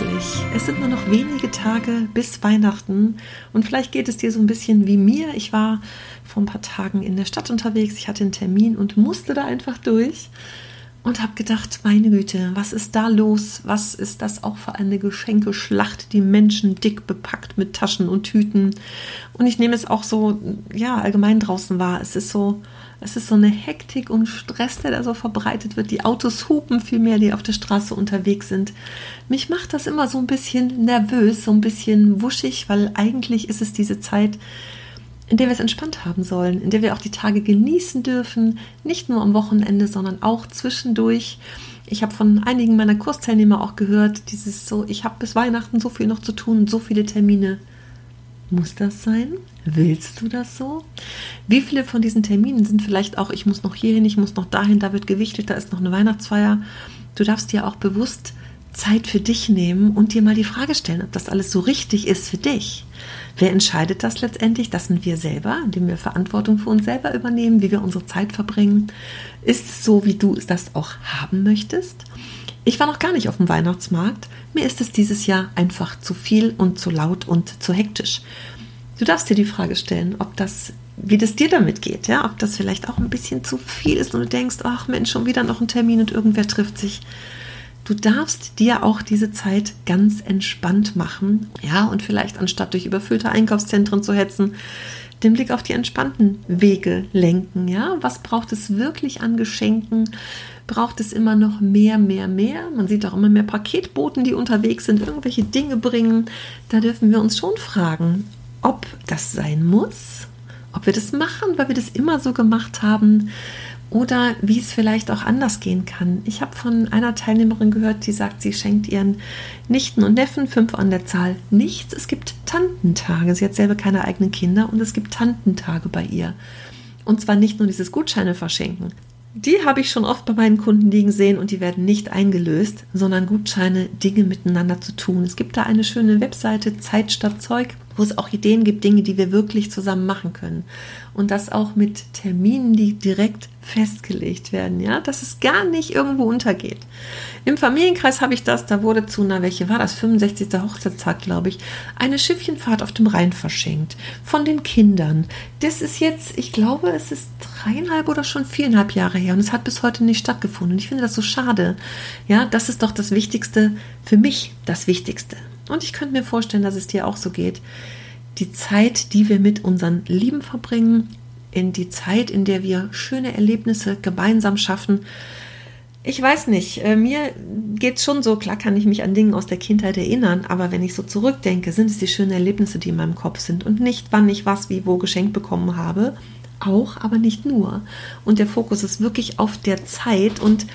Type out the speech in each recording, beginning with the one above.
endlich. Es sind nur noch wenige Tage bis Weihnachten und vielleicht geht es dir so ein bisschen wie mir. Ich war vor ein paar Tagen in der Stadt unterwegs, ich hatte einen Termin und musste da einfach durch und habe gedacht, meine Güte, was ist da los? Was ist das auch für eine Geschenkeschlacht? Die Menschen dick bepackt mit Taschen und Tüten. Und ich nehme es auch so, ja, allgemein draußen wahr. Es ist so, es ist so eine Hektik und Stress, der da so verbreitet wird. Die Autos hupen viel mehr, die auf der Straße unterwegs sind. Mich macht das immer so ein bisschen nervös, so ein bisschen wuschig, weil eigentlich ist es diese Zeit, in der wir es entspannt haben sollen, in der wir auch die Tage genießen dürfen, nicht nur am Wochenende, sondern auch zwischendurch. Ich habe von einigen meiner Kursteilnehmer auch gehört, dieses so, ich habe bis Weihnachten so viel noch zu tun, so viele Termine. Muss das sein? Willst du das so? Wie viele von diesen Terminen sind vielleicht auch, ich muss noch hierhin, ich muss noch dahin, da wird gewichtet, da ist noch eine Weihnachtsfeier. Du darfst dir auch bewusst Zeit für dich nehmen und dir mal die Frage stellen, ob das alles so richtig ist für dich. Wer entscheidet das letztendlich? Das sind wir selber, indem wir Verantwortung für uns selber übernehmen, wie wir unsere Zeit verbringen. Ist es so, wie du das auch haben möchtest? Ich war noch gar nicht auf dem Weihnachtsmarkt. Mir ist es dieses Jahr einfach zu viel und zu laut und zu hektisch. Du darfst dir die Frage stellen, ob das, wie das dir damit geht, ja, ob das vielleicht auch ein bisschen zu viel ist und du denkst, ach Mensch, schon wieder noch ein Termin und irgendwer trifft sich. Du darfst dir auch diese Zeit ganz entspannt machen, ja, und vielleicht anstatt durch überfüllte Einkaufszentren zu hetzen, den Blick auf die entspannten Wege lenken, ja. Was braucht es wirklich an Geschenken? Braucht es immer noch mehr, mehr, mehr? Man sieht auch immer mehr Paketboten, die unterwegs sind, irgendwelche Dinge bringen. Da dürfen wir uns schon fragen, ob das sein muss, ob wir das machen, weil wir das immer so gemacht haben oder wie es vielleicht auch anders gehen kann. Ich habe von einer Teilnehmerin gehört, die sagt, sie schenkt ihren Nichten und Neffen, fünf an der Zahl, nichts. Es gibt Tantentage. Sie hat selber keine eigenen Kinder und es gibt Tantentage bei ihr. Und zwar nicht nur dieses Gutscheine verschenken. Die habe ich schon oft bei meinen Kunden liegen sehen und die werden nicht eingelöst, sondern Gutscheine, Dinge miteinander zu tun. Es gibt da eine schöne Webseite, Zeit statt Zeug, wo es auch Ideen gibt, Dinge, die wir wirklich zusammen machen können. Und das auch mit Terminen, die direkt festgelegt werden, ja, dass es gar nicht irgendwo untergeht. Im Familienkreis habe ich das, da wurde zu einer, welche war das, 65. Hochzeitstag, glaube ich, eine Schiffchenfahrt auf dem Rhein verschenkt von den Kindern. Das ist jetzt, ich glaube, es ist dreieinhalb oder schon viereinhalb Jahre her und es hat bis heute nicht stattgefunden. Ich finde das so schade. Ja, das ist doch das Wichtigste, für mich das Wichtigste. Und ich könnte mir vorstellen, dass es dir auch so geht. Die Zeit, die wir mit unseren Lieben verbringen, in die Zeit, in der wir schöne Erlebnisse gemeinsam schaffen. Ich weiß nicht, äh, mir geht es schon so, klar kann ich mich an Dinge aus der Kindheit erinnern, aber wenn ich so zurückdenke, sind es die schönen Erlebnisse, die in meinem Kopf sind und nicht, wann ich was wie wo geschenkt bekommen habe. Auch, aber nicht nur. Und der Fokus ist wirklich auf der Zeit und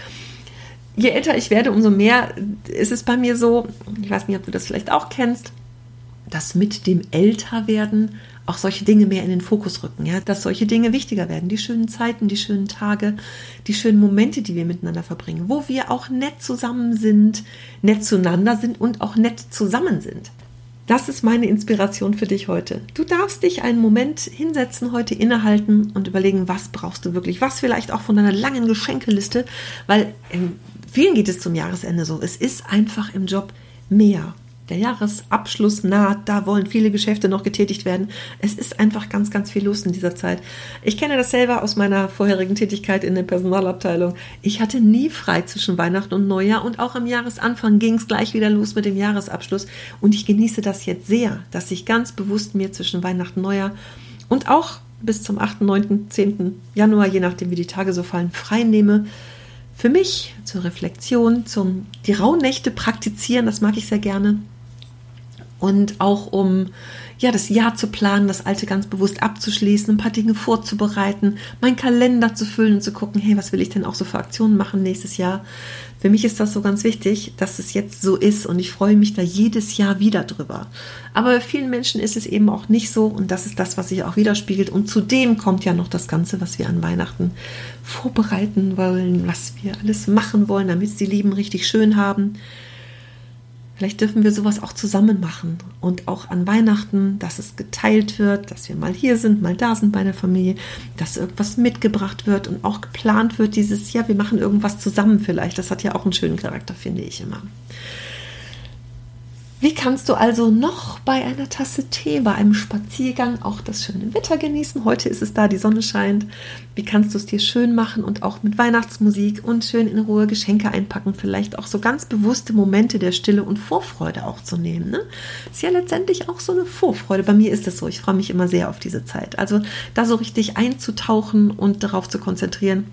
je älter ich werde, umso mehr ist es bei mir so, ich weiß nicht, ob du das vielleicht auch kennst, dass mit dem Älterwerden auch solche Dinge mehr in den Fokus rücken, ja, dass solche Dinge wichtiger werden, die schönen Zeiten, die schönen Tage, die schönen Momente, die wir miteinander verbringen, wo wir auch nett zusammen sind, nett zueinander sind und auch nett zusammen sind. Das ist meine Inspiration für dich heute. Du darfst dich einen Moment hinsetzen, heute innehalten und überlegen, was brauchst du wirklich, was vielleicht auch von deiner langen Geschenkeliste, weil vielen geht es zum Jahresende so. Es ist einfach im Job mehr der Jahresabschluss naht, da wollen viele Geschäfte noch getätigt werden. Es ist einfach ganz, ganz viel los in dieser Zeit. Ich kenne das selber aus meiner vorherigen Tätigkeit in der Personalabteilung. Ich hatte nie frei zwischen Weihnachten und Neujahr und auch am Jahresanfang ging es gleich wieder los mit dem Jahresabschluss und ich genieße das jetzt sehr, dass ich ganz bewusst mir zwischen Weihnachten und Neujahr und auch bis zum 8., 9., 10. Januar, je nachdem wie die Tage so fallen, frei nehme für mich zur Reflexion, zum die Rauhnächte praktizieren, das mag ich sehr gerne und auch um ja das Jahr zu planen, das alte ganz bewusst abzuschließen, ein paar Dinge vorzubereiten, meinen Kalender zu füllen und zu gucken, hey, was will ich denn auch so für Aktionen machen nächstes Jahr? Für mich ist das so ganz wichtig, dass es jetzt so ist und ich freue mich da jedes Jahr wieder drüber. Aber bei vielen Menschen ist es eben auch nicht so und das ist das, was sich auch widerspiegelt. Und zudem kommt ja noch das Ganze, was wir an Weihnachten vorbereiten wollen, was wir alles machen wollen, damit sie Lieben richtig schön haben. Vielleicht dürfen wir sowas auch zusammen machen und auch an Weihnachten, dass es geteilt wird, dass wir mal hier sind, mal da sind bei der Familie, dass irgendwas mitgebracht wird und auch geplant wird, dieses, ja, wir machen irgendwas zusammen vielleicht. Das hat ja auch einen schönen Charakter, finde ich immer. Wie kannst du also noch bei einer Tasse Tee, bei einem Spaziergang auch das schöne Wetter genießen? Heute ist es da, die Sonne scheint. Wie kannst du es dir schön machen und auch mit Weihnachtsmusik und schön in Ruhe Geschenke einpacken? Vielleicht auch so ganz bewusste Momente der Stille und Vorfreude auch zu nehmen. Ne? Ist ja letztendlich auch so eine Vorfreude. Bei mir ist es so. Ich freue mich immer sehr auf diese Zeit. Also da so richtig einzutauchen und darauf zu konzentrieren,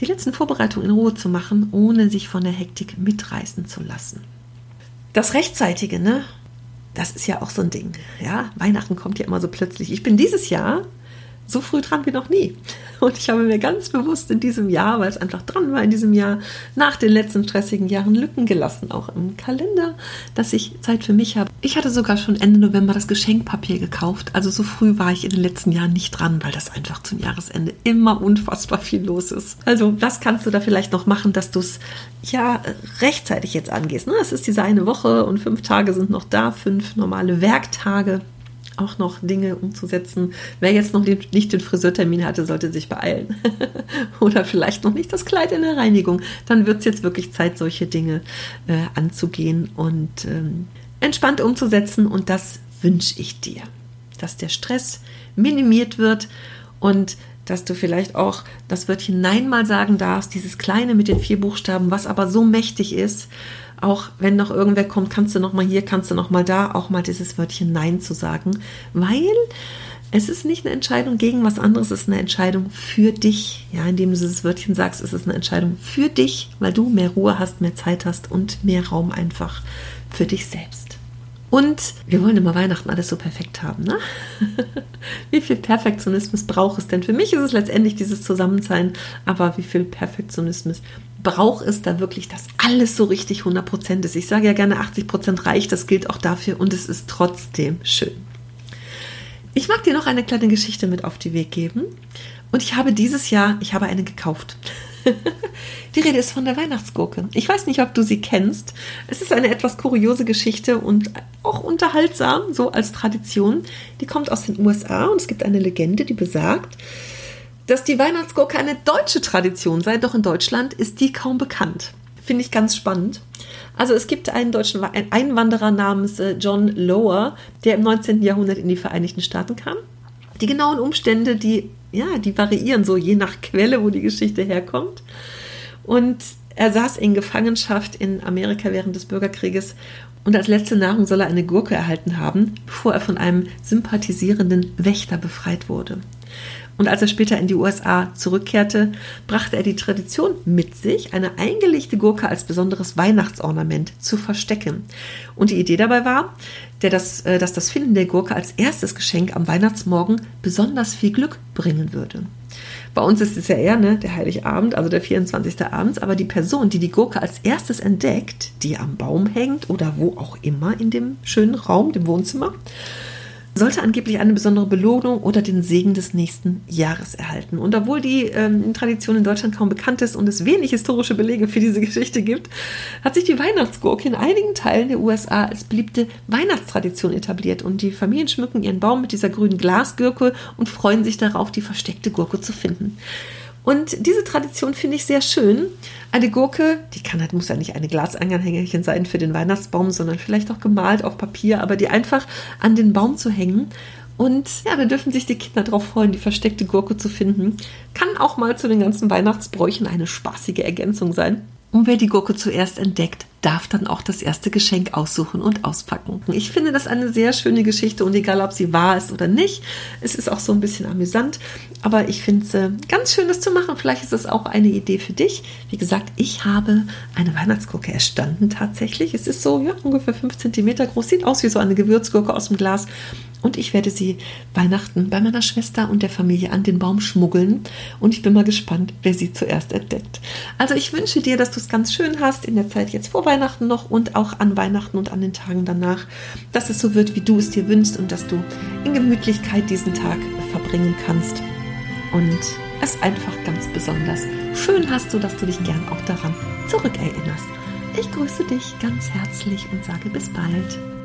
die letzten Vorbereitungen in Ruhe zu machen, ohne sich von der Hektik mitreißen zu lassen. Das Rechtzeitige, ne? Das ist ja auch so ein Ding. Ja, Weihnachten kommt ja immer so plötzlich. Ich bin dieses Jahr so früh dran wie noch nie. Und ich habe mir ganz bewusst in diesem Jahr, weil es einfach dran war in diesem Jahr, nach den letzten stressigen Jahren Lücken gelassen, auch im Kalender, dass ich Zeit für mich habe. Ich hatte sogar schon Ende November das Geschenkpapier gekauft. Also so früh war ich in den letzten Jahren nicht dran, weil das einfach zum Jahresende immer unfassbar viel los ist. Also was kannst du da vielleicht noch machen, dass du es ja rechtzeitig jetzt angehst? Ne? Es ist diese eine Woche und fünf Tage sind noch da, fünf normale Werktage auch noch Dinge umzusetzen. Wer jetzt noch nicht den Friseurtermin hatte, sollte sich beeilen. Oder vielleicht noch nicht das Kleid in der Reinigung. Dann wird es jetzt wirklich Zeit, solche Dinge äh, anzugehen und ähm, entspannt umzusetzen. Und das wünsche ich dir. Dass der Stress minimiert wird und dass du vielleicht auch das Wörtchen Nein mal sagen darfst, dieses kleine mit den vier Buchstaben, was aber so mächtig ist auch wenn noch irgendwer kommt, kannst du noch mal hier, kannst du noch mal da, auch mal dieses Wörtchen Nein zu sagen, weil es ist nicht eine Entscheidung gegen was anderes, es ist eine Entscheidung für dich. Ja, indem du dieses Wörtchen sagst, ist es eine Entscheidung für dich, weil du mehr Ruhe hast, mehr Zeit hast und mehr Raum einfach für dich selbst. Und wir wollen immer Weihnachten alles so perfekt haben, ne? wie viel Perfektionismus braucht es denn? Für mich ist es letztendlich dieses Zusammensein, aber wie viel Perfektionismus braucht es da wirklich, dass alles so richtig 100% ist. Ich sage ja gerne 80% reicht, das gilt auch dafür und es ist trotzdem schön. Ich mag dir noch eine kleine Geschichte mit auf den Weg geben und ich habe dieses Jahr, ich habe eine gekauft. Die Rede ist von der Weihnachtsgurke. Ich weiß nicht, ob du sie kennst. Es ist eine etwas kuriose Geschichte und auch unterhaltsam, so als Tradition. Die kommt aus den USA und es gibt eine Legende, die besagt, dass die Weihnachtsgurke eine deutsche Tradition sei, doch in Deutschland ist die kaum bekannt. Finde ich ganz spannend. Also es gibt einen deutschen Einwanderer namens äh, John Lower, der im 19. Jahrhundert in die Vereinigten Staaten kam. Die genauen Umstände, die, ja, die variieren so je nach Quelle, wo die Geschichte herkommt. Und er saß in Gefangenschaft in Amerika während des Bürgerkrieges und als letzte Nahrung soll er eine Gurke erhalten haben, bevor er von einem sympathisierenden Wächter befreit wurde. Und als er später in die USA zurückkehrte, brachte er die Tradition mit sich, eine eingelegte Gurke als besonderes Weihnachtsornament zu verstecken. Und die Idee dabei war, das, äh, dass das Finden der Gurke als erstes Geschenk am Weihnachtsmorgen besonders viel Glück bringen würde. Bei uns ist es ja eher ne, der Heiligabend, also der 24. abends, aber die Person, die die Gurke als erstes entdeckt, die am Baum hängt oder wo auch immer in dem schönen Raum, dem Wohnzimmer, sollte angeblich eine besondere Belohnung oder den Segen des nächsten Jahres erhalten. Und obwohl die ähm, Tradition in Deutschland kaum bekannt ist und es wenig historische Belege für diese Geschichte gibt, hat sich die Weihnachtsgurke in einigen Teilen der USA als beliebte Weihnachtstradition etabliert. Und die Familien schmücken ihren Baum mit dieser grünen Glasgurke und freuen sich darauf, die versteckte Gurke zu finden. Und diese Tradition finde ich sehr schön. Eine Gurke, die kann halt, muss ja nicht eine Glasanhängerchen sein für den Weihnachtsbaum, sondern vielleicht auch gemalt auf Papier, aber die einfach an den Baum zu hängen. Und ja, da dürfen sich die Kinder darauf freuen, die versteckte Gurke zu finden. Kann auch mal zu den ganzen Weihnachtsbräuchen eine spaßige Ergänzung sein. Und wer die Gurke zuerst entdeckt, darf dann auch das erste Geschenk aussuchen und auspacken. Ich finde das eine sehr schöne Geschichte und egal, ob sie wahr ist oder nicht, es ist auch so ein bisschen amüsant. Aber ich finde es äh, ganz schön, das zu machen. Vielleicht ist das auch eine Idee für dich. Wie gesagt, ich habe eine Weihnachtsgurke erstanden tatsächlich. Es ist so ja, ungefähr 5 cm groß, sieht aus wie so eine Gewürzgurke aus dem Glas. Und ich werde sie Weihnachten bei meiner Schwester und der Familie an den Baum schmuggeln. Und ich bin mal gespannt, wer sie zuerst entdeckt. Also ich wünsche dir, dass du es ganz schön hast in der Zeit jetzt vor Weihnachten noch und auch an Weihnachten und an den Tagen danach. Dass es so wird, wie du es dir wünschst und dass du in Gemütlichkeit diesen Tag verbringen kannst. Und es einfach ganz besonders schön hast, du, dass du dich gern auch daran zurückerinnerst. Ich grüße dich ganz herzlich und sage bis bald.